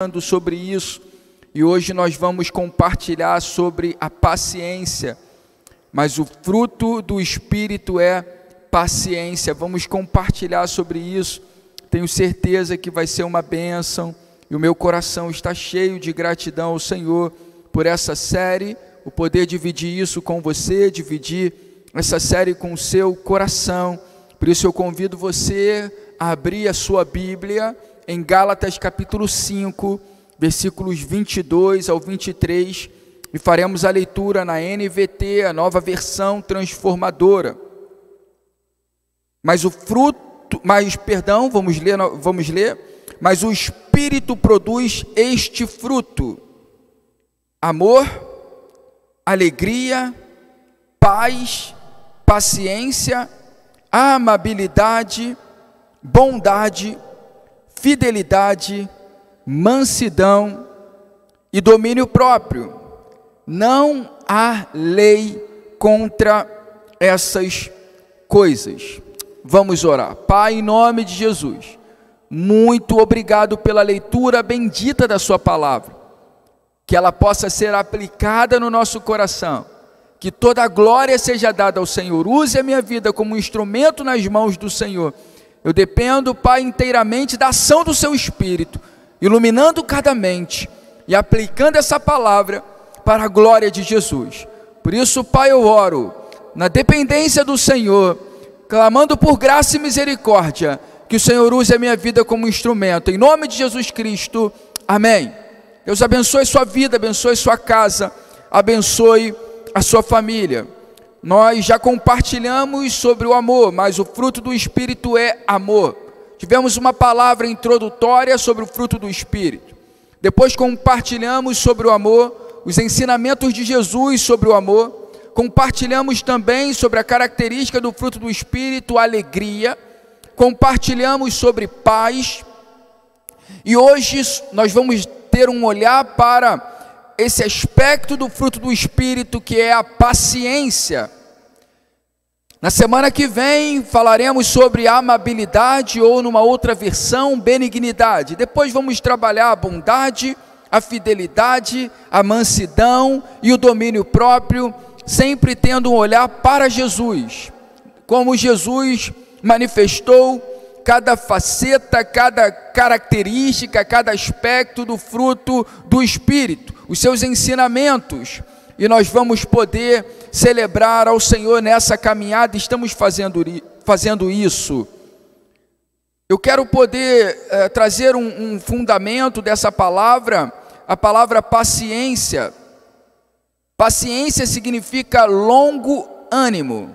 falando sobre isso e hoje nós vamos compartilhar sobre a paciência. Mas o fruto do Espírito é paciência. Vamos compartilhar sobre isso. Tenho certeza que vai ser uma bênção e o meu coração está cheio de gratidão ao Senhor por essa série, o poder dividir isso com você, dividir essa série com o seu coração. Por isso eu convido você a abrir a sua Bíblia em Gálatas capítulo 5, versículos 22 ao 23, e faremos a leitura na NVT, a nova versão transformadora. Mas o fruto, mas perdão, vamos ler, vamos ler, mas o espírito produz este fruto: amor, alegria, paz, paciência, amabilidade, bondade, fidelidade, mansidão e domínio próprio. Não há lei contra essas coisas. Vamos orar. Pai, em nome de Jesus, muito obrigado pela leitura bendita da Sua palavra, que ela possa ser aplicada no nosso coração, que toda a glória seja dada ao Senhor. Use a minha vida como um instrumento nas mãos do Senhor eu dependo, Pai, inteiramente da ação do Seu Espírito, iluminando cada mente e aplicando essa palavra para a glória de Jesus. Por isso, Pai, eu oro na dependência do Senhor, clamando por graça e misericórdia, que o Senhor use a minha vida como instrumento. Em nome de Jesus Cristo, amém. Deus abençoe sua vida, abençoe sua casa, abençoe a sua família. Nós já compartilhamos sobre o amor, mas o fruto do Espírito é amor. Tivemos uma palavra introdutória sobre o fruto do Espírito. Depois compartilhamos sobre o amor, os ensinamentos de Jesus sobre o amor. Compartilhamos também sobre a característica do fruto do Espírito, alegria. Compartilhamos sobre paz. E hoje nós vamos ter um olhar para esse aspecto do fruto do Espírito que é a paciência. Na semana que vem falaremos sobre amabilidade ou numa outra versão, benignidade. Depois vamos trabalhar a bondade, a fidelidade, a mansidão e o domínio próprio, sempre tendo um olhar para Jesus. Como Jesus manifestou cada faceta, cada característica, cada aspecto do fruto do Espírito os seus ensinamentos, e nós vamos poder celebrar ao Senhor nessa caminhada, estamos fazendo, fazendo isso. Eu quero poder eh, trazer um, um fundamento dessa palavra, a palavra paciência. Paciência significa longo ânimo.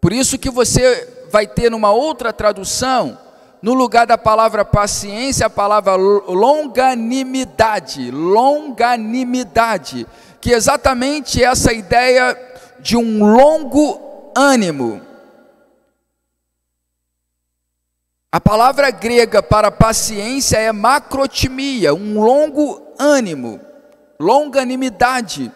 Por isso que você vai ter numa outra tradução no lugar da palavra paciência, a palavra longanimidade, longanimidade, que é exatamente essa ideia de um longo ânimo. A palavra grega para paciência é macrotimia, um longo ânimo, longanimidade.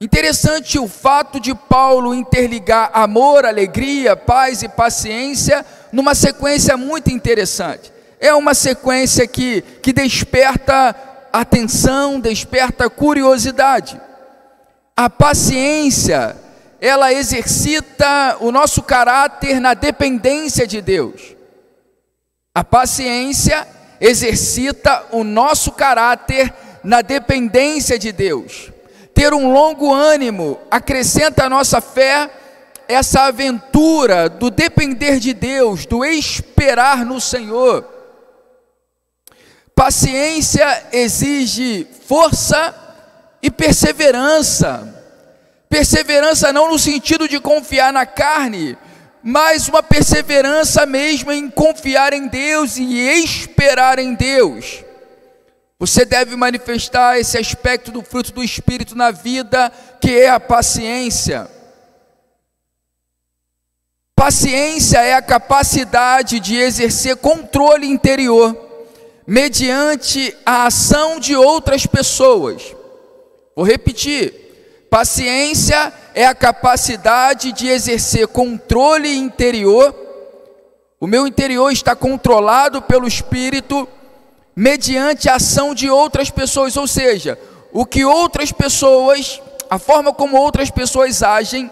Interessante o fato de Paulo interligar amor, alegria, paz e paciência numa sequência muito interessante. É uma sequência que, que desperta atenção, desperta curiosidade. A paciência, ela exercita o nosso caráter na dependência de Deus. A paciência exercita o nosso caráter na dependência de Deus. Ter um longo ânimo acrescenta a nossa fé essa aventura do depender de Deus, do esperar no Senhor. Paciência exige força e perseverança. Perseverança não no sentido de confiar na carne, mas uma perseverança mesmo em confiar em Deus e esperar em Deus. Você deve manifestar esse aspecto do fruto do Espírito na vida, que é a paciência. Paciência é a capacidade de exercer controle interior mediante a ação de outras pessoas. Vou repetir: paciência é a capacidade de exercer controle interior. O meu interior está controlado pelo Espírito mediante a ação de outras pessoas, ou seja, o que outras pessoas, a forma como outras pessoas agem,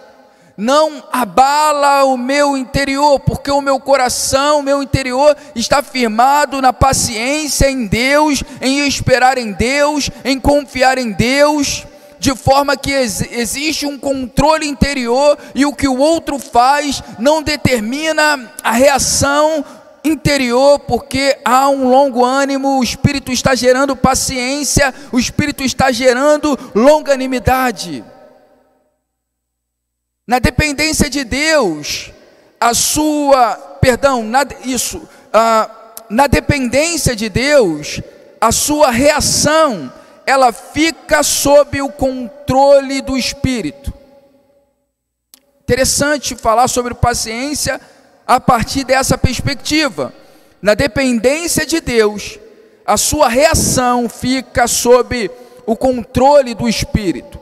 não abala o meu interior, porque o meu coração, o meu interior está firmado na paciência em Deus, em esperar em Deus, em confiar em Deus, de forma que ex existe um controle interior e o que o outro faz não determina a reação interior, porque há um longo ânimo, o Espírito está gerando paciência, o Espírito está gerando longanimidade. Na dependência de Deus, a sua, perdão, na, isso, ah, na dependência de Deus, a sua reação, ela fica sob o controle do Espírito. Interessante falar sobre paciência a partir dessa perspectiva. Na dependência de Deus, a sua reação fica sob o controle do Espírito.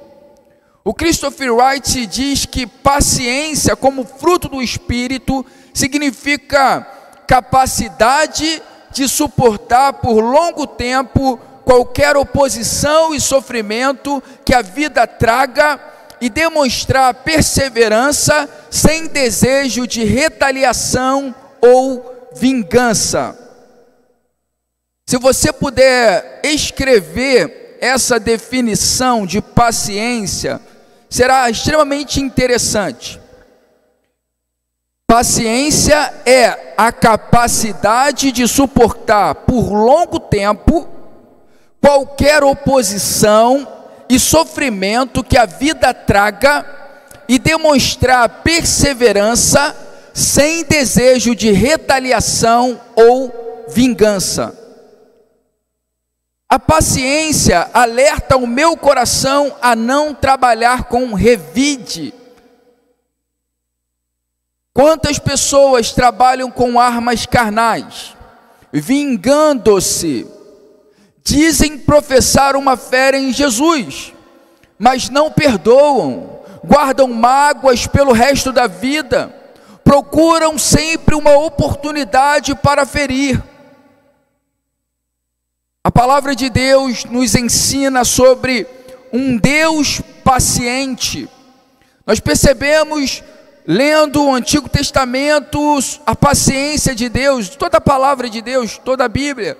O Christopher Wright diz que paciência, como fruto do Espírito, significa capacidade de suportar por longo tempo qualquer oposição e sofrimento que a vida traga e demonstrar perseverança sem desejo de retaliação ou vingança. Se você puder escrever essa definição de paciência, será extremamente interessante. Paciência é a capacidade de suportar por longo tempo qualquer oposição e sofrimento que a vida traga e demonstrar perseverança sem desejo de retaliação ou vingança. A paciência alerta o meu coração a não trabalhar com revide. Quantas pessoas trabalham com armas carnais, vingando-se, dizem professar uma fé em Jesus, mas não perdoam, guardam mágoas pelo resto da vida, procuram sempre uma oportunidade para ferir. A palavra de Deus nos ensina sobre um Deus paciente. Nós percebemos, lendo o Antigo Testamento, a paciência de Deus, toda a palavra de Deus, toda a Bíblia,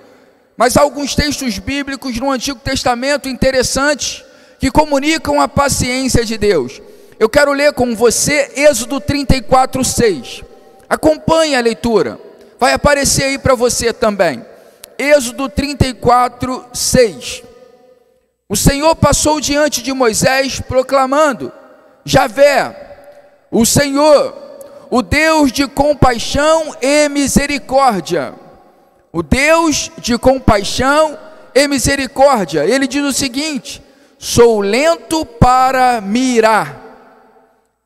mas há alguns textos bíblicos no Antigo Testamento interessantes que comunicam a paciência de Deus. Eu quero ler com você Êxodo 34, 6. Acompanhe a leitura, vai aparecer aí para você também. Êxodo 34, 6. O Senhor passou diante de Moisés, proclamando: Javé, o Senhor, o Deus de compaixão e misericórdia, o Deus de compaixão e misericórdia. Ele diz o seguinte: sou lento para me irar.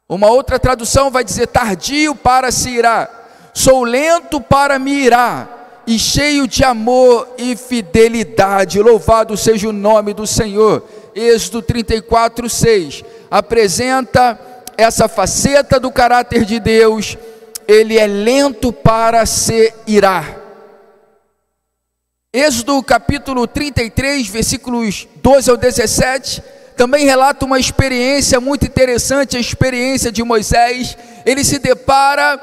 Uma outra tradução vai dizer tardio para se irar. Sou lento para me irar e cheio de amor e fidelidade. Louvado seja o nome do Senhor. Êxodo 34, 6 apresenta essa faceta do caráter de Deus. Ele é lento para se irar. Êxodo capítulo 33, versículos 12 ao 17, também relata uma experiência muito interessante, a experiência de Moisés. Ele se depara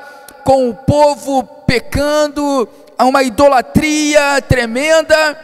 com o povo pecando, a uma idolatria tremenda,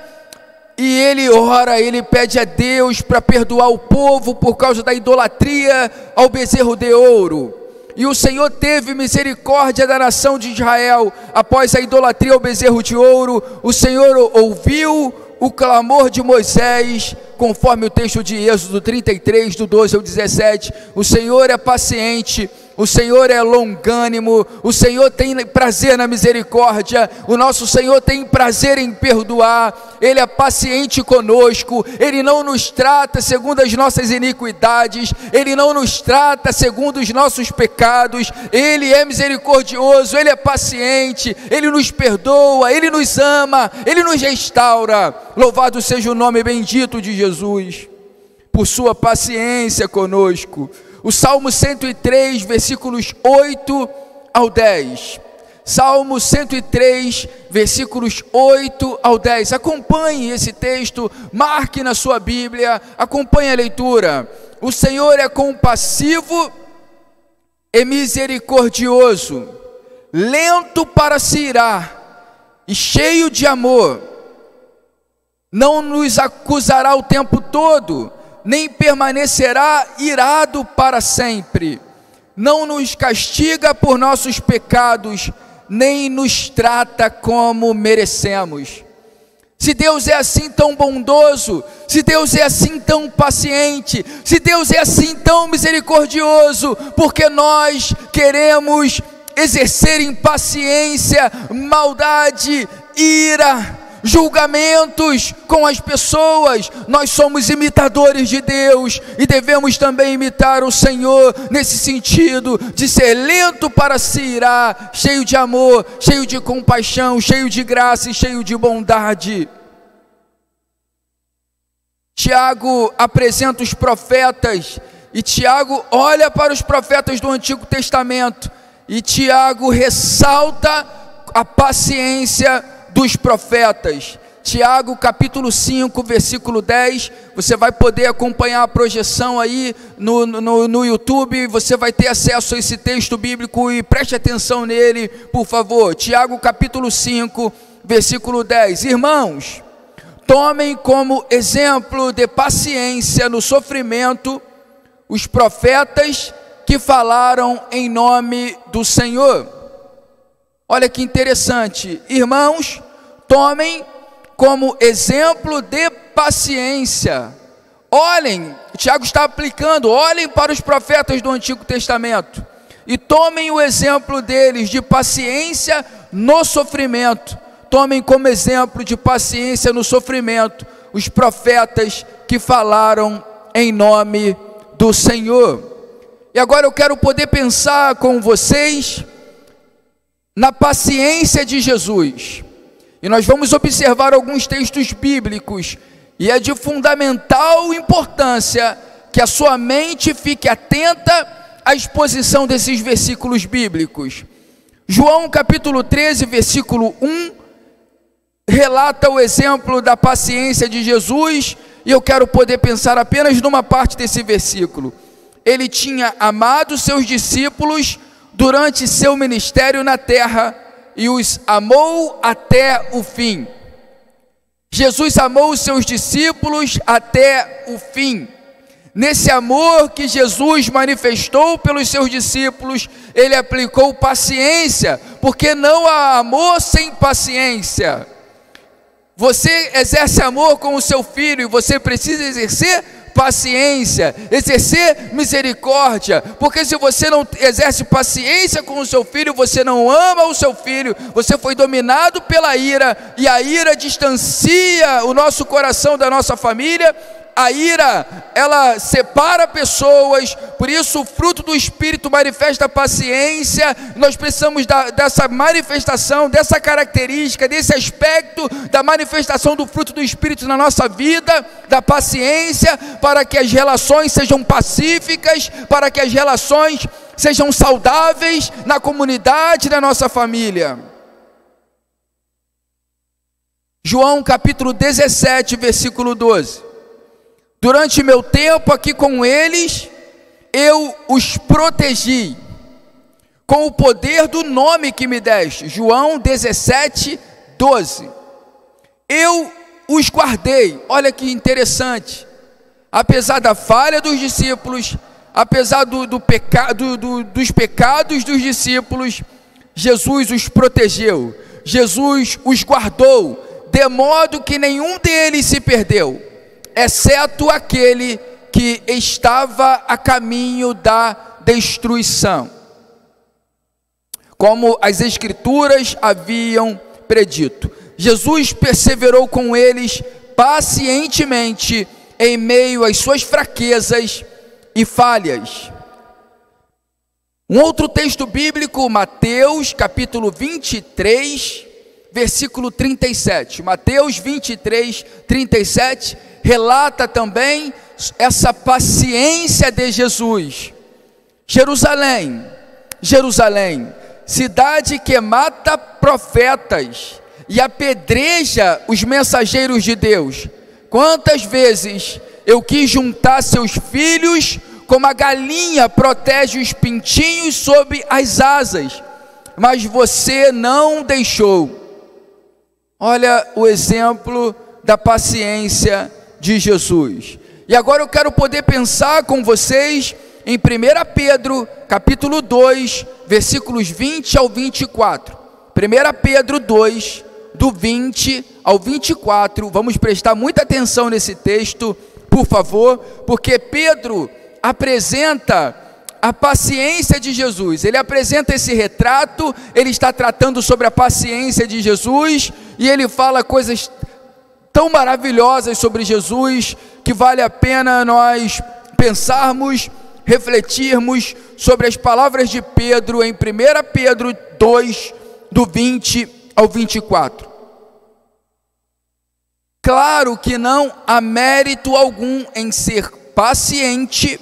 e ele ora, ele pede a Deus para perdoar o povo por causa da idolatria ao bezerro de ouro. E o Senhor teve misericórdia da nação de Israel após a idolatria ao bezerro de ouro. O Senhor ouviu o clamor de Moisés, conforme o texto de Êxodo 33, do 12 ao 17. O Senhor é paciente o Senhor é longânimo, o Senhor tem prazer na misericórdia, o nosso Senhor tem prazer em perdoar, Ele é paciente conosco, Ele não nos trata segundo as nossas iniquidades, Ele não nos trata segundo os nossos pecados, Ele é misericordioso, Ele é paciente, Ele nos perdoa, Ele nos ama, Ele nos restaura. Louvado seja o nome bendito de Jesus, por Sua paciência conosco o Salmo 103, versículos 8 ao 10. Salmo 103, versículos 8 ao 10. Acompanhe esse texto, marque na sua Bíblia, acompanhe a leitura. O Senhor é compassivo e misericordioso, lento para se irar e cheio de amor. Não nos acusará o tempo todo, nem permanecerá irado para sempre. Não nos castiga por nossos pecados, nem nos trata como merecemos. Se Deus é assim tão bondoso, se Deus é assim tão paciente, se Deus é assim tão misericordioso, porque nós queremos exercer impaciência, maldade, ira, julgamentos com as pessoas. Nós somos imitadores de Deus e devemos também imitar o Senhor nesse sentido de ser lento para se irar, cheio de amor, cheio de compaixão, cheio de graça e cheio de bondade. Tiago apresenta os profetas e Tiago olha para os profetas do Antigo Testamento e Tiago ressalta a paciência dos profetas. Tiago capítulo 5, versículo 10. Você vai poder acompanhar a projeção aí no, no, no YouTube. Você vai ter acesso a esse texto bíblico e preste atenção nele, por favor. Tiago capítulo 5, versículo 10. Irmãos, tomem como exemplo de paciência no sofrimento os profetas que falaram em nome do Senhor. Olha que interessante, irmãos, tomem como exemplo de paciência. Olhem, Tiago está aplicando, olhem para os profetas do Antigo Testamento e tomem o exemplo deles de paciência no sofrimento. Tomem como exemplo de paciência no sofrimento os profetas que falaram em nome do Senhor. E agora eu quero poder pensar com vocês na paciência de Jesus. E nós vamos observar alguns textos bíblicos, e é de fundamental importância que a sua mente fique atenta à exposição desses versículos bíblicos. João capítulo 13, versículo 1, relata o exemplo da paciência de Jesus, e eu quero poder pensar apenas numa parte desse versículo. Ele tinha amado seus discípulos durante seu ministério na terra e os amou até o fim. Jesus amou os seus discípulos até o fim. Nesse amor que Jesus manifestou pelos seus discípulos, ele aplicou paciência, porque não há amor sem paciência. Você exerce amor com o seu filho e você precisa exercer paciência, exercer misericórdia, porque se você não exerce paciência com o seu filho, você não ama o seu filho, você foi dominado pela ira, e a ira distancia o nosso coração da nossa família, a ira, ela separa pessoas, por isso o fruto do Espírito manifesta paciência, nós precisamos da, dessa manifestação, dessa característica, desse aspecto da manifestação do fruto do Espírito na nossa vida, da paciência, para que as relações sejam pacíficas, para que as relações sejam saudáveis na comunidade, na nossa família. João capítulo 17, versículo 12. Durante meu tempo aqui com eles, eu os protegi com o poder do nome que me deste. João 17, 12. Eu os guardei. Olha que interessante. Apesar da falha dos discípulos, apesar do, do peca, do, do, dos pecados dos discípulos, Jesus os protegeu. Jesus os guardou, de modo que nenhum deles se perdeu exceto aquele que estava a caminho da destruição, como as Escrituras haviam predito. Jesus perseverou com eles pacientemente em meio às suas fraquezas e falhas. Um outro texto bíblico, Mateus capítulo 23, versículo 37. Mateus 23, 37 relata também essa paciência de Jesus. Jerusalém, Jerusalém, cidade que mata profetas e apedreja os mensageiros de Deus. Quantas vezes eu quis juntar seus filhos como a galinha protege os pintinhos sob as asas, mas você não deixou. Olha o exemplo da paciência de Jesus. E agora eu quero poder pensar com vocês em 1 Pedro, capítulo 2, versículos 20 ao 24. 1 Pedro 2, do 20 ao 24. Vamos prestar muita atenção nesse texto, por favor, porque Pedro apresenta a paciência de Jesus. Ele apresenta esse retrato, ele está tratando sobre a paciência de Jesus e ele fala coisas tão maravilhosas sobre Jesus que vale a pena nós pensarmos, refletirmos sobre as palavras de Pedro em 1 Pedro 2, do 20 ao 24. Claro que não há mérito algum em ser paciente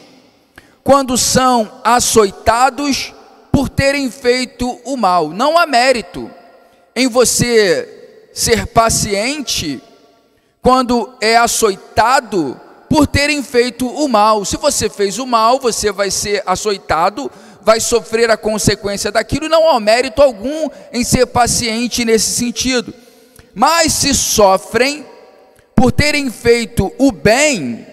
quando são açoitados por terem feito o mal. Não há mérito em você ser paciente quando é açoitado por terem feito o mal. Se você fez o mal, você vai ser açoitado, vai sofrer a consequência daquilo, não há mérito algum em ser paciente nesse sentido. Mas se sofrem por terem feito o bem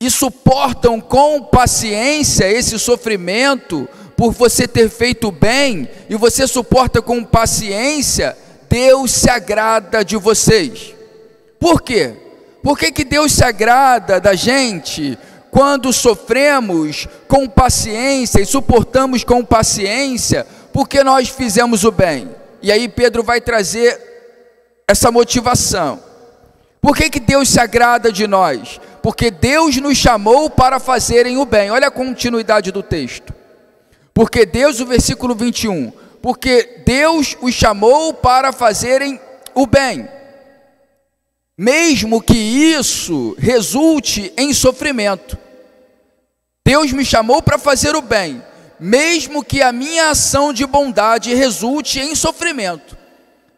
e suportam com paciência esse sofrimento por você ter feito o bem e você suporta com paciência, Deus se agrada de vocês. Por quê? Por que, que Deus se agrada da gente quando sofremos com paciência e suportamos com paciência porque nós fizemos o bem? E aí Pedro vai trazer essa motivação. Por que, que Deus se agrada de nós? Porque Deus nos chamou para fazerem o bem. Olha a continuidade do texto. Porque Deus, o versículo 21, porque Deus os chamou para fazerem o bem mesmo que isso resulte em sofrimento. Deus me chamou para fazer o bem, mesmo que a minha ação de bondade resulte em sofrimento.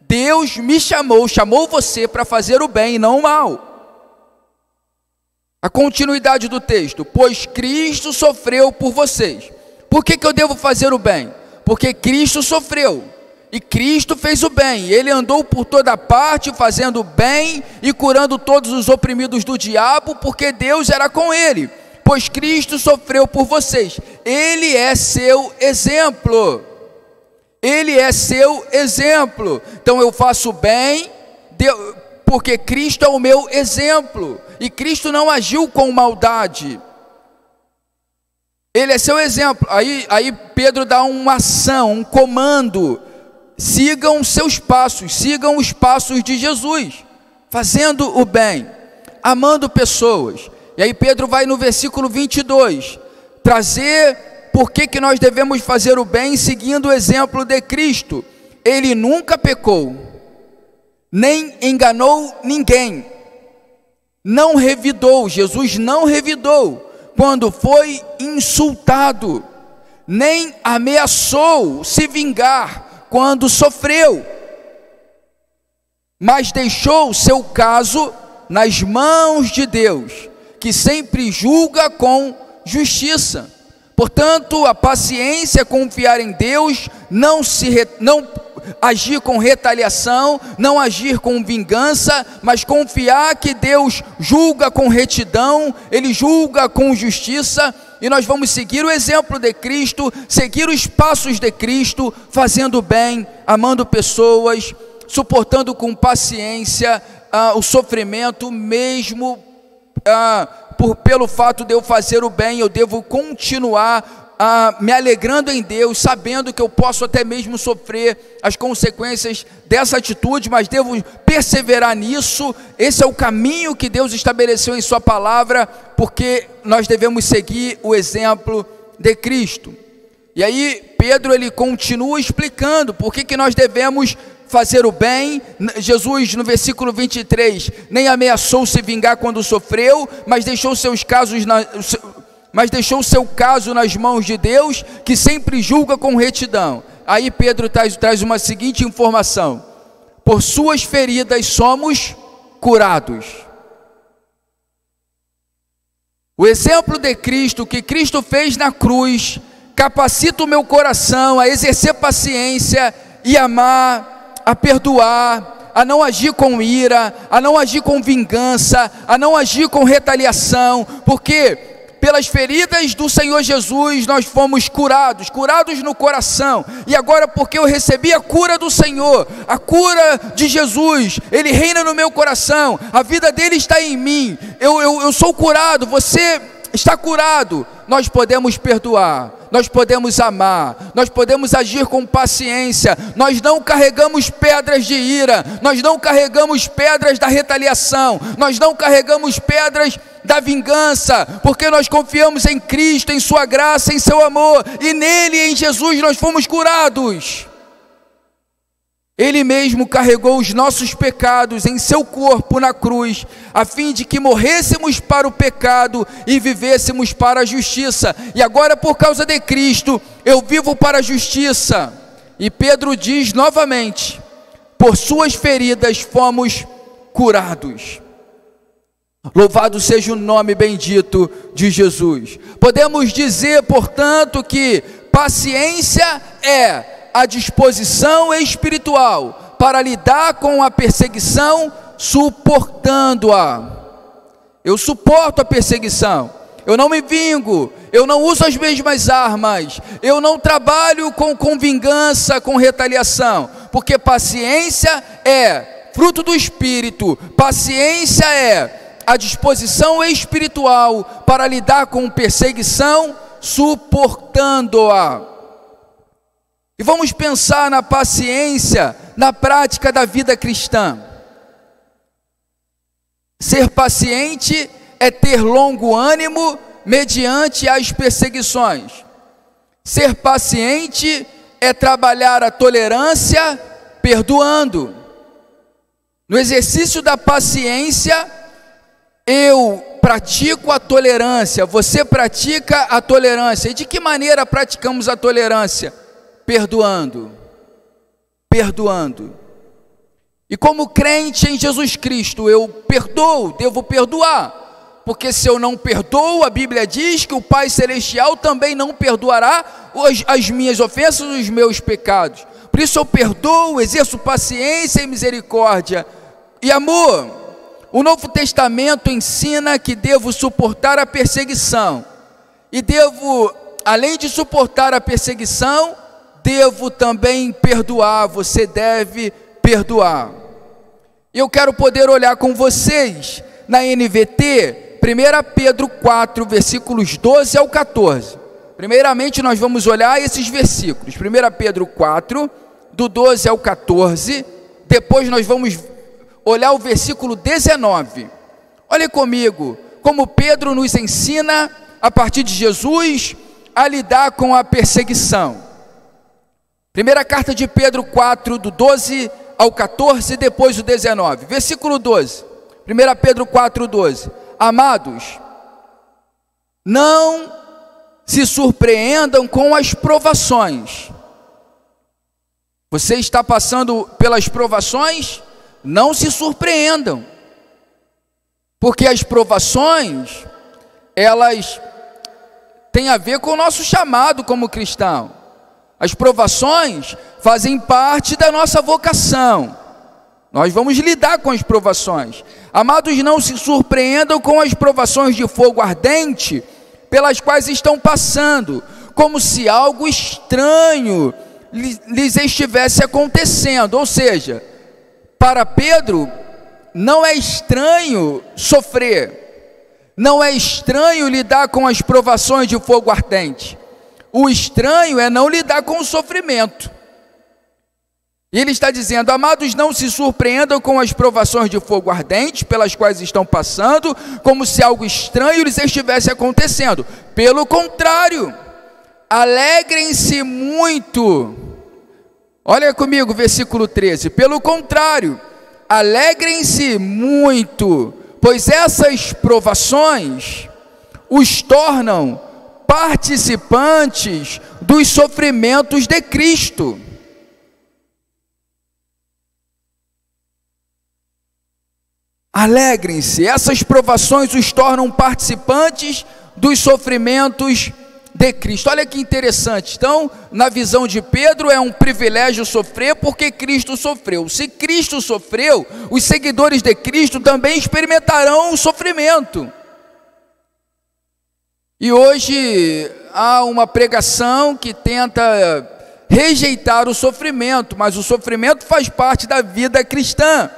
Deus me chamou, chamou você para fazer o bem e não o mal. A continuidade do texto: Pois Cristo sofreu por vocês. Por que, que eu devo fazer o bem? Porque Cristo sofreu. E Cristo fez o bem, ele andou por toda parte fazendo o bem e curando todos os oprimidos do diabo, porque Deus era com ele, pois Cristo sofreu por vocês. Ele é seu exemplo. Ele é seu exemplo. Então eu faço bem, porque Cristo é o meu exemplo. E Cristo não agiu com maldade. Ele é seu exemplo. Aí, aí Pedro dá uma ação, um comando sigam seus passos, sigam os passos de Jesus, fazendo o bem, amando pessoas. E aí Pedro vai no versículo 22 trazer por que, que nós devemos fazer o bem seguindo o exemplo de Cristo. Ele nunca pecou, nem enganou ninguém, não revidou, Jesus não revidou quando foi insultado, nem ameaçou se vingar quando sofreu, mas deixou o seu caso nas mãos de Deus, que sempre julga com justiça. Portanto, a paciência é confiar em Deus, não se não agir com retaliação, não agir com vingança, mas confiar que Deus julga com retidão, ele julga com justiça e nós vamos seguir o exemplo de Cristo, seguir os passos de Cristo, fazendo bem, amando pessoas, suportando com paciência ah, o sofrimento, mesmo ah, por, pelo fato de eu fazer o bem, eu devo continuar ah, me alegrando em Deus, sabendo que eu posso até mesmo sofrer as consequências dessa atitude, mas devo perseverar nisso. Esse é o caminho que Deus estabeleceu em Sua palavra, porque nós devemos seguir o exemplo de Cristo. E aí, Pedro ele continua explicando por que, que nós devemos fazer o bem. Jesus, no versículo 23, nem ameaçou se vingar quando sofreu, mas deixou seus casos na, mas deixou o seu caso nas mãos de Deus, que sempre julga com retidão. Aí Pedro traz, traz uma seguinte informação: por suas feridas somos curados. O exemplo de Cristo, que Cristo fez na cruz, capacita o meu coração a exercer paciência e amar, a perdoar, a não agir com ira, a não agir com vingança, a não agir com retaliação, porque pelas feridas do Senhor Jesus nós fomos curados, curados no coração. E agora, porque eu recebi a cura do Senhor, a cura de Jesus, Ele reina no meu coração, a vida dele está em mim. Eu, eu, eu sou curado, você está curado. Nós podemos perdoar, nós podemos amar, nós podemos agir com paciência, nós não carregamos pedras de ira, nós não carregamos pedras da retaliação, nós não carregamos pedras da vingança, porque nós confiamos em Cristo, em Sua graça, em Seu amor, e nele, em Jesus, nós fomos curados. Ele mesmo carregou os nossos pecados em seu corpo na cruz, a fim de que morrêssemos para o pecado e vivêssemos para a justiça. E agora, por causa de Cristo, eu vivo para a justiça. E Pedro diz novamente: por suas feridas fomos curados. Louvado seja o nome bendito de Jesus. Podemos dizer, portanto, que paciência é a disposição espiritual para lidar com a perseguição, suportando-a. Eu suporto a perseguição, eu não me vingo, eu não uso as mesmas armas, eu não trabalho com, com vingança, com retaliação, porque paciência é fruto do espírito, paciência é a disposição espiritual para lidar com perseguição, suportando-a. E vamos pensar na paciência na prática da vida cristã. Ser paciente é ter longo ânimo mediante as perseguições. Ser paciente é trabalhar a tolerância perdoando. No exercício da paciência, eu pratico a tolerância, você pratica a tolerância. E de que maneira praticamos a tolerância? Perdoando. Perdoando. E como crente em Jesus Cristo, eu perdoo, devo perdoar. Porque se eu não perdoo, a Bíblia diz que o Pai Celestial também não perdoará as, as minhas ofensas, os meus pecados. Por isso eu perdoo, exerço paciência e misericórdia e amor. O Novo Testamento ensina que devo suportar a perseguição, e devo, além de suportar a perseguição, devo também perdoar. Você deve perdoar. Eu quero poder olhar com vocês na NVT, 1 Pedro 4, versículos 12 ao 14. Primeiramente, nós vamos olhar esses versículos. 1 Pedro 4, do 12 ao 14. Depois, nós vamos olhar o versículo 19. Olhe comigo, como Pedro nos ensina, a partir de Jesus, a lidar com a perseguição. Primeira carta de Pedro 4, do 12 ao 14, depois o 19. Versículo 12. 1 Pedro 4, 12. Amados, não se surpreendam com as provações. Você está passando pelas provações? não se surpreendam, porque as provações, elas têm a ver com o nosso chamado como cristão. As provações fazem parte da nossa vocação. Nós vamos lidar com as provações. Amados, não se surpreendam com as provações de fogo ardente pelas quais estão passando, como se algo estranho lhes estivesse acontecendo. Ou seja, para Pedro, não é estranho sofrer, não é estranho lidar com as provações de fogo ardente. O estranho é não lidar com o sofrimento. Ele está dizendo: Amados, não se surpreendam com as provações de fogo ardente pelas quais estão passando, como se algo estranho lhes estivesse acontecendo. Pelo contrário, alegrem-se muito Olha comigo, versículo 13. Pelo contrário, alegrem-se muito, pois essas provações os tornam participantes dos sofrimentos de Cristo. Alegrem-se, essas provações os tornam participantes dos sofrimentos de Cristo. Olha que interessante. Então, na visão de Pedro, é um privilégio sofrer porque Cristo sofreu. Se Cristo sofreu, os seguidores de Cristo também experimentarão o sofrimento. E hoje há uma pregação que tenta rejeitar o sofrimento, mas o sofrimento faz parte da vida cristã.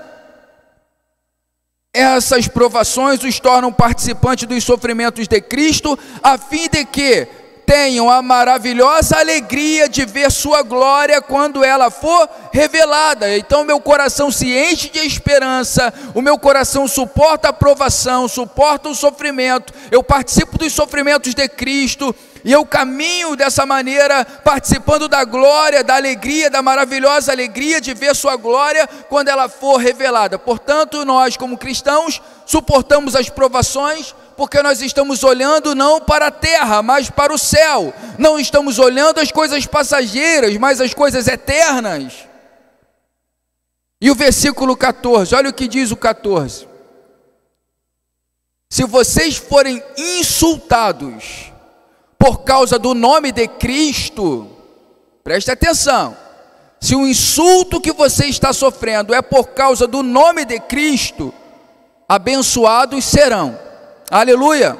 Essas provações os tornam participantes dos sofrimentos de Cristo, a fim de que tenham a maravilhosa alegria de ver Sua glória quando ela for revelada. Então, meu coração se enche de esperança, o meu coração suporta a provação, suporta o sofrimento. Eu participo dos sofrimentos de Cristo e eu caminho dessa maneira, participando da glória, da alegria, da maravilhosa alegria de ver Sua glória quando ela for revelada. Portanto, nós, como cristãos, suportamos as provações, porque nós estamos olhando não para a terra, mas para o céu. Não estamos olhando as coisas passageiras, mas as coisas eternas. E o versículo 14, olha o que diz o 14. Se vocês forem insultados por causa do nome de Cristo, preste atenção. Se o insulto que você está sofrendo é por causa do nome de Cristo, abençoados serão. Aleluia!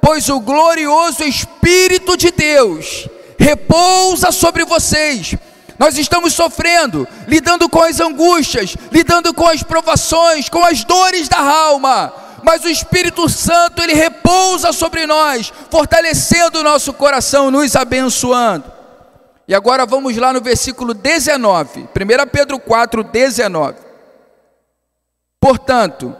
Pois o glorioso Espírito de Deus repousa sobre vocês. Nós estamos sofrendo, lidando com as angústias, lidando com as provações, com as dores da alma mas o Espírito Santo ele repousa sobre nós, fortalecendo o nosso coração, nos abençoando. E agora vamos lá no versículo 19, 1 Pedro 4, 19. Portanto,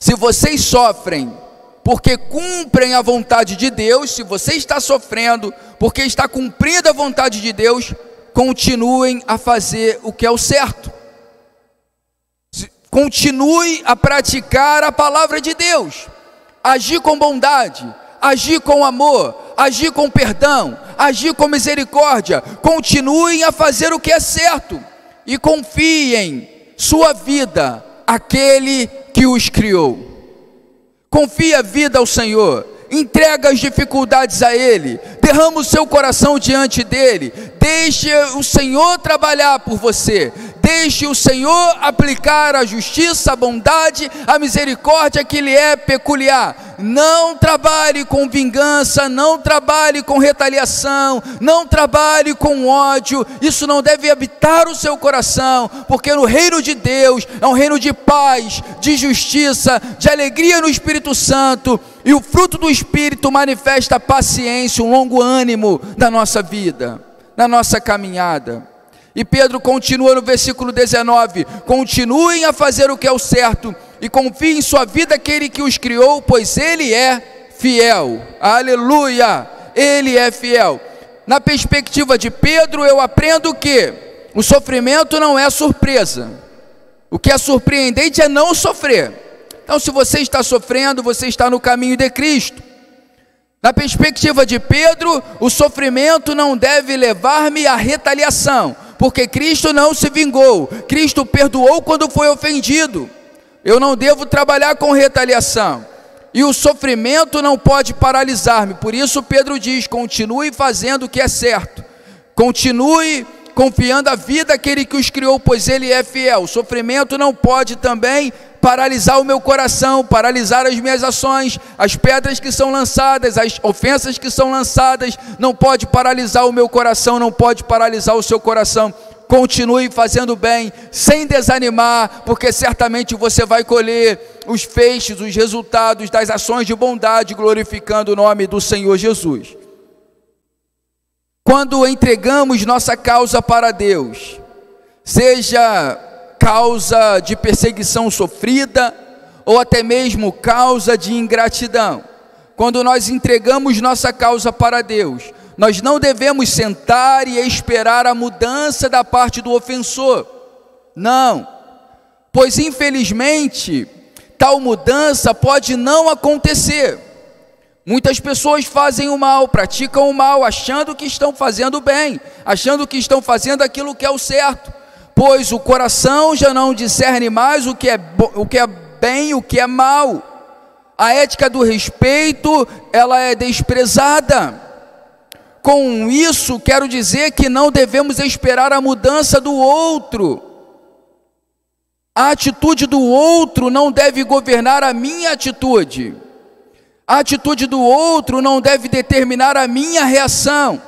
se vocês sofrem porque cumprem a vontade de Deus, se você está sofrendo porque está cumprindo a vontade de Deus, continuem a fazer o que é o certo Continue a praticar a palavra de Deus, agir com bondade, agir com amor, agir com perdão, agir com misericórdia. Continuem a fazer o que é certo e confiem sua vida àquele que os criou. Confie a vida ao Senhor, entrega as dificuldades a Ele, derrama o seu coração diante dele, deixe o Senhor trabalhar por você, Deixe o Senhor aplicar a justiça, a bondade, a misericórdia que lhe é peculiar. Não trabalhe com vingança, não trabalhe com retaliação, não trabalhe com ódio. Isso não deve habitar o seu coração, porque no reino de Deus é um reino de paz, de justiça, de alegria no Espírito Santo. E o fruto do Espírito manifesta paciência, um longo ânimo da nossa vida, na nossa caminhada. E Pedro continua no versículo 19: Continuem a fazer o que é o certo e confiem em sua vida aquele que os criou, pois ele é fiel. Aleluia! Ele é fiel. Na perspectiva de Pedro, eu aprendo que o sofrimento não é surpresa. O que é surpreendente é não sofrer. Então, se você está sofrendo, você está no caminho de Cristo. Na perspectiva de Pedro, o sofrimento não deve levar-me à retaliação, porque Cristo não se vingou, Cristo perdoou quando foi ofendido. Eu não devo trabalhar com retaliação. E o sofrimento não pode paralisar-me. Por isso Pedro diz: continue fazendo o que é certo. Continue confiando a vida àquele que os criou, pois ele é fiel. O sofrimento não pode também paralisar o meu coração, paralisar as minhas ações, as pedras que são lançadas, as ofensas que são lançadas, não pode paralisar o meu coração, não pode paralisar o seu coração. Continue fazendo bem, sem desanimar, porque certamente você vai colher os feixes, os resultados das ações de bondade, glorificando o nome do Senhor Jesus. Quando entregamos nossa causa para Deus, seja causa de perseguição sofrida ou até mesmo causa de ingratidão. Quando nós entregamos nossa causa para Deus, nós não devemos sentar e esperar a mudança da parte do ofensor. Não, pois infelizmente tal mudança pode não acontecer. Muitas pessoas fazem o mal, praticam o mal, achando que estão fazendo o bem, achando que estão fazendo aquilo que é o certo, pois o coração já não discerne mais o que é, o que é bem e o que é mal. A ética do respeito, ela é desprezada. Com isso, quero dizer que não devemos esperar a mudança do outro. A atitude do outro não deve governar a minha atitude. A atitude do outro não deve determinar a minha reação.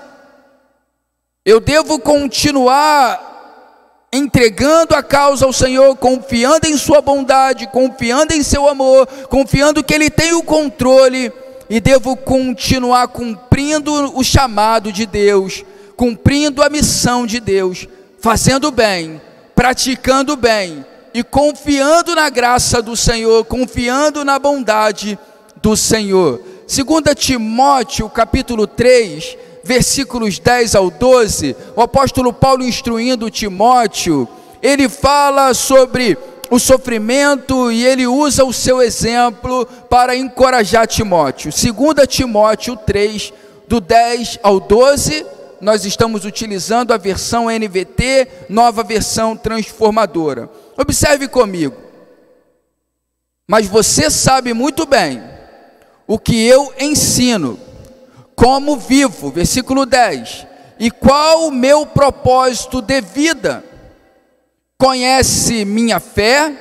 Eu devo continuar entregando a causa ao Senhor, confiando em Sua bondade, confiando em Seu amor, confiando que Ele tem o controle, e devo continuar cumprindo o chamado de Deus, cumprindo a missão de Deus, fazendo bem, praticando bem e confiando na graça do Senhor, confiando na bondade do Senhor. Segunda Timóteo, capítulo 3, versículos 10 ao 12, o apóstolo Paulo instruindo Timóteo, ele fala sobre o sofrimento e ele usa o seu exemplo para encorajar Timóteo. Segunda Timóteo 3, do 10 ao 12, nós estamos utilizando a versão NVT, nova versão transformadora. Observe comigo. Mas você sabe muito bem o que eu ensino, como vivo, versículo 10, e qual o meu propósito de vida. Conhece minha fé,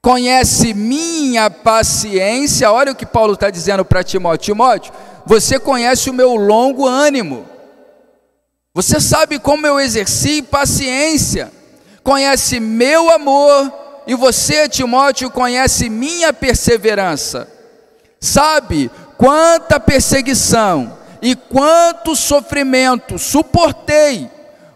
conhece minha paciência. Olha o que Paulo está dizendo para Timóteo: Timóteo, você conhece o meu longo ânimo, você sabe como eu exerci paciência, conhece meu amor, e você, Timóteo, conhece minha perseverança sabe quanta perseguição e quanto sofrimento suportei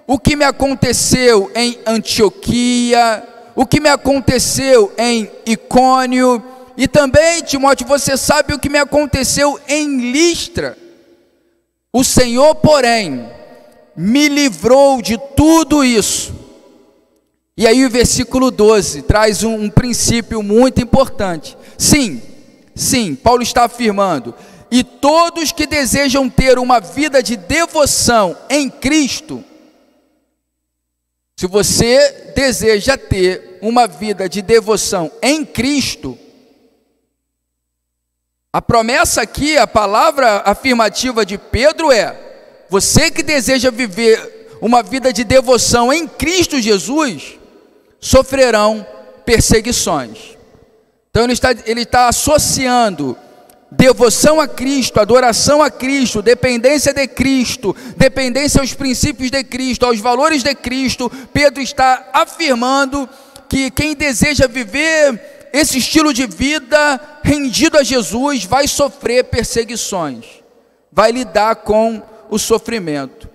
o que me aconteceu em Antioquia, o que me aconteceu em Icônio, e também, Timóteo, você sabe o que me aconteceu em Listra. O Senhor, porém, me livrou de tudo isso. E aí o versículo 12 traz um, um princípio muito importante. Sim, Sim, Paulo está afirmando: e todos que desejam ter uma vida de devoção em Cristo, se você deseja ter uma vida de devoção em Cristo, a promessa aqui, a palavra afirmativa de Pedro é: você que deseja viver uma vida de devoção em Cristo Jesus, sofrerão perseguições. Então ele está, ele está associando devoção a Cristo, adoração a Cristo, dependência de Cristo, dependência aos princípios de Cristo, aos valores de Cristo. Pedro está afirmando que quem deseja viver esse estilo de vida rendido a Jesus vai sofrer perseguições, vai lidar com o sofrimento.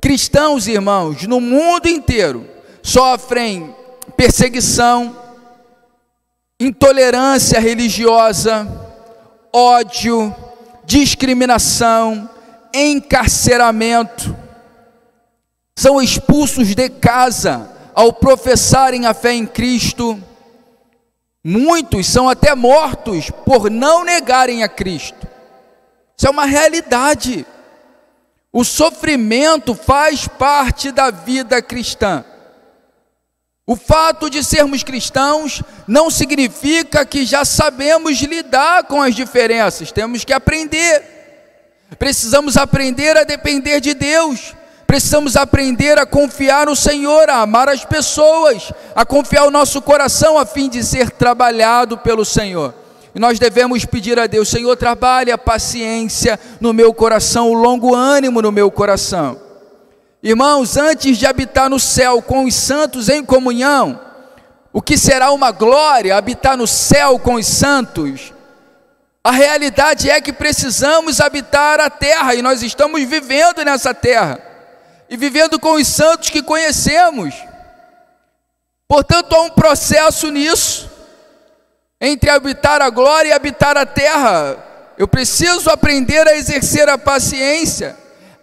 Cristãos, irmãos, no mundo inteiro sofrem perseguição, intolerância religiosa, ódio, discriminação, encarceramento, são expulsos de casa ao professarem a fé em Cristo. Muitos são até mortos por não negarem a Cristo. Isso é uma realidade. O sofrimento faz parte da vida cristã. O fato de sermos cristãos não significa que já sabemos lidar com as diferenças, temos que aprender. Precisamos aprender a depender de Deus, precisamos aprender a confiar no Senhor, a amar as pessoas, a confiar o nosso coração a fim de ser trabalhado pelo Senhor. E nós devemos pedir a Deus: Senhor, trabalhe a paciência no meu coração, o longo ânimo no meu coração. Irmãos, antes de habitar no céu com os santos em comunhão, o que será uma glória habitar no céu com os santos? A realidade é que precisamos habitar a terra e nós estamos vivendo nessa terra e vivendo com os santos que conhecemos. Portanto, há um processo nisso, entre habitar a glória e habitar a terra. Eu preciso aprender a exercer a paciência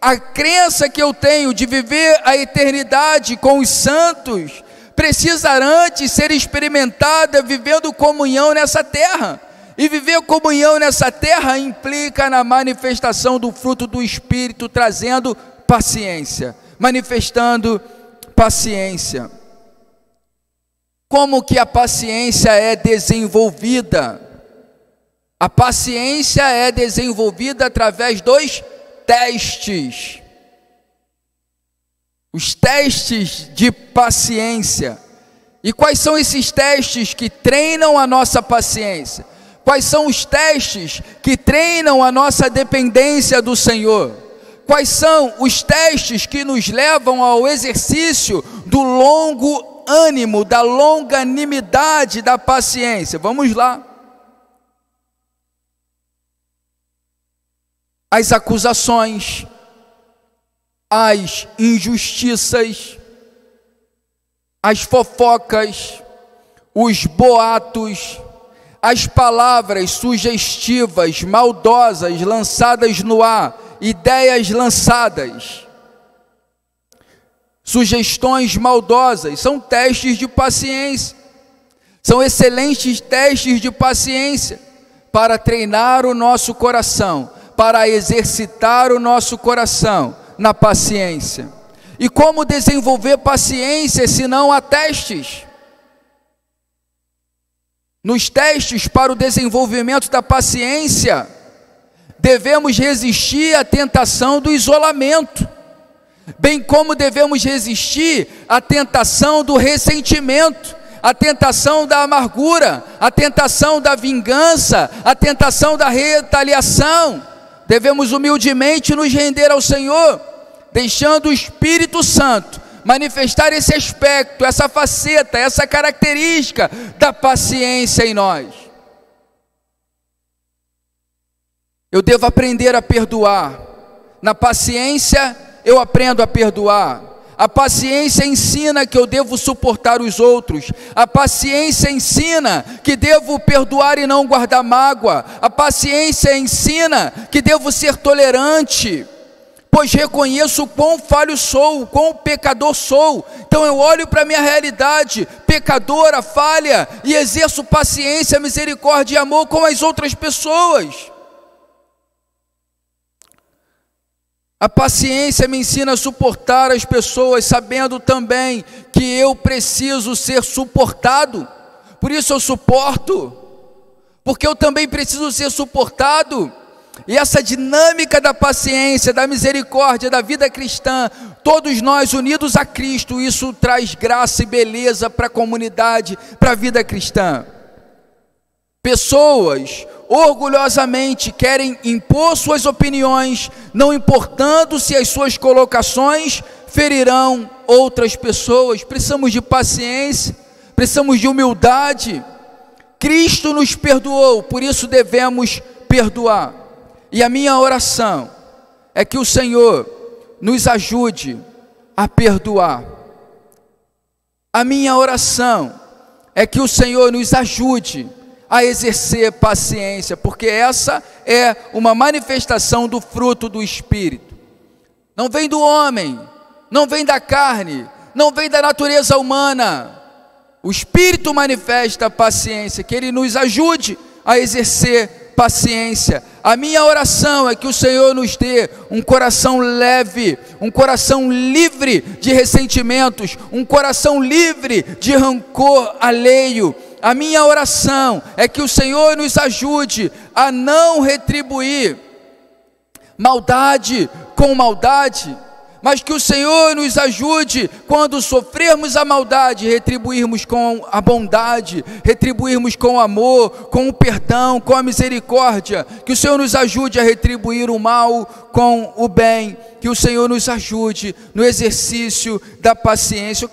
a crença que eu tenho de viver a eternidade com os santos precisa antes ser experimentada vivendo comunhão nessa terra. E viver comunhão nessa terra implica na manifestação do fruto do Espírito, trazendo paciência, manifestando paciência. Como que a paciência é desenvolvida? A paciência é desenvolvida através dos testes. Os testes de paciência. E quais são esses testes que treinam a nossa paciência? Quais são os testes que treinam a nossa dependência do Senhor? Quais são os testes que nos levam ao exercício do longo ânimo, da longanimidade, da paciência? Vamos lá. As acusações, as injustiças, as fofocas, os boatos, as palavras sugestivas, maldosas, lançadas no ar, ideias lançadas, sugestões maldosas, são testes de paciência, são excelentes testes de paciência para treinar o nosso coração, para exercitar o nosso coração na paciência. E como desenvolver paciência se não há testes? Nos testes para o desenvolvimento da paciência, devemos resistir à tentação do isolamento, bem como devemos resistir à tentação do ressentimento, à tentação da amargura, à tentação da vingança, à tentação da retaliação. Devemos humildemente nos render ao Senhor, deixando o Espírito Santo manifestar esse aspecto, essa faceta, essa característica da paciência em nós. Eu devo aprender a perdoar. Na paciência, eu aprendo a perdoar. A paciência ensina que eu devo suportar os outros. A paciência ensina que devo perdoar e não guardar mágoa. A paciência ensina que devo ser tolerante pois reconheço o quão falho sou, o quão pecador sou. Então eu olho para a minha realidade, pecadora, falha, e exerço paciência, misericórdia e amor com as outras pessoas. A paciência me ensina a suportar as pessoas, sabendo também que eu preciso ser suportado. Por isso eu suporto, porque eu também preciso ser suportado. E essa dinâmica da paciência, da misericórdia, da vida cristã, todos nós unidos a Cristo, isso traz graça e beleza para a comunidade, para a vida cristã. Pessoas orgulhosamente querem impor suas opiniões, não importando se as suas colocações ferirão outras pessoas. Precisamos de paciência, precisamos de humildade. Cristo nos perdoou, por isso devemos perdoar. E a minha oração é que o Senhor nos ajude a perdoar. A minha oração é que o Senhor nos ajude a exercer paciência, porque essa é uma manifestação do fruto do Espírito. Não vem do homem, não vem da carne, não vem da natureza humana. O Espírito manifesta a paciência, que Ele nos ajude a exercer paciência. A minha oração é que o Senhor nos dê um coração leve, um coração livre de ressentimentos, um coração livre de rancor alheio. A minha oração é que o Senhor nos ajude a não retribuir maldade com maldade mas que o Senhor nos ajude quando sofrermos a maldade, retribuirmos com a bondade, retribuirmos com o amor, com o perdão, com a misericórdia. Que o Senhor nos ajude a retribuir o mal com o bem. Que o Senhor nos ajude no exercício da paciência.